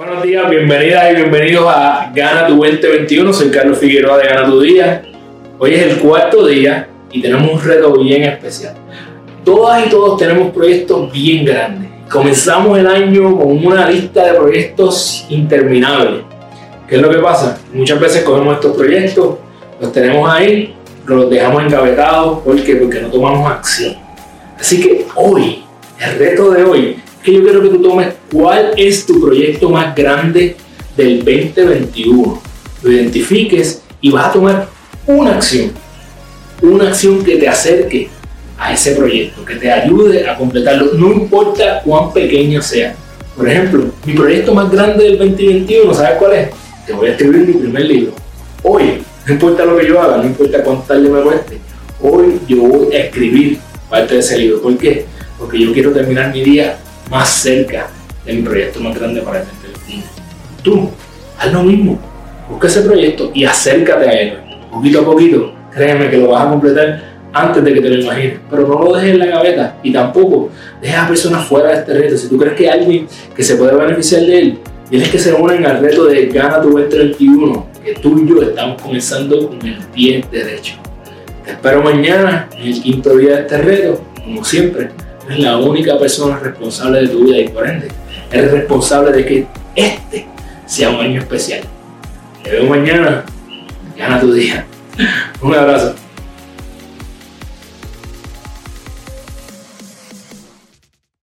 Buenos días, bienvenidas y bienvenidos a Gana tu 2021. Soy Carlos Figueroa de Gana tu Día. Hoy es el cuarto día y tenemos un reto bien especial. Todas y todos tenemos proyectos bien grandes. Comenzamos el año con una lista de proyectos interminables. ¿Qué es lo que pasa? Muchas veces cogemos estos proyectos, los tenemos ahí, los dejamos encabetados. ¿Por qué? Porque no tomamos acción. Así que hoy, el reto de hoy que yo quiero que tú tomes cuál es tu proyecto más grande del 2021. Lo identifiques y vas a tomar una acción. Una acción que te acerque a ese proyecto, que te ayude a completarlo, no importa cuán pequeño sea. Por ejemplo, mi proyecto más grande del 2021, ¿sabes cuál es? Te voy a escribir mi primer libro. Hoy, no importa lo que yo haga, no importa cuánto tarde me cueste, hoy yo voy a escribir parte de ese libro. ¿Por qué? Porque yo quiero terminar mi día más cerca de mi proyecto más grande para el 2021. Tú, haz lo mismo. Busca ese proyecto y acércate a él. Poquito a poquito, créeme que lo vas a completar antes de que te lo imagines. Pero no lo dejes en la gaveta y tampoco dejes a personas fuera de este reto. Si tú crees que alguien que se puede beneficiar de él, tienes que se unen al reto de Gana tu 2021, que tú y yo estamos comenzando con el pie derecho. Te espero mañana en el quinto día de este reto, como siempre es la única persona responsable de tu vida y por ende eres responsable de que este sea un año especial. Te veo mañana, gana tu día. Un abrazo.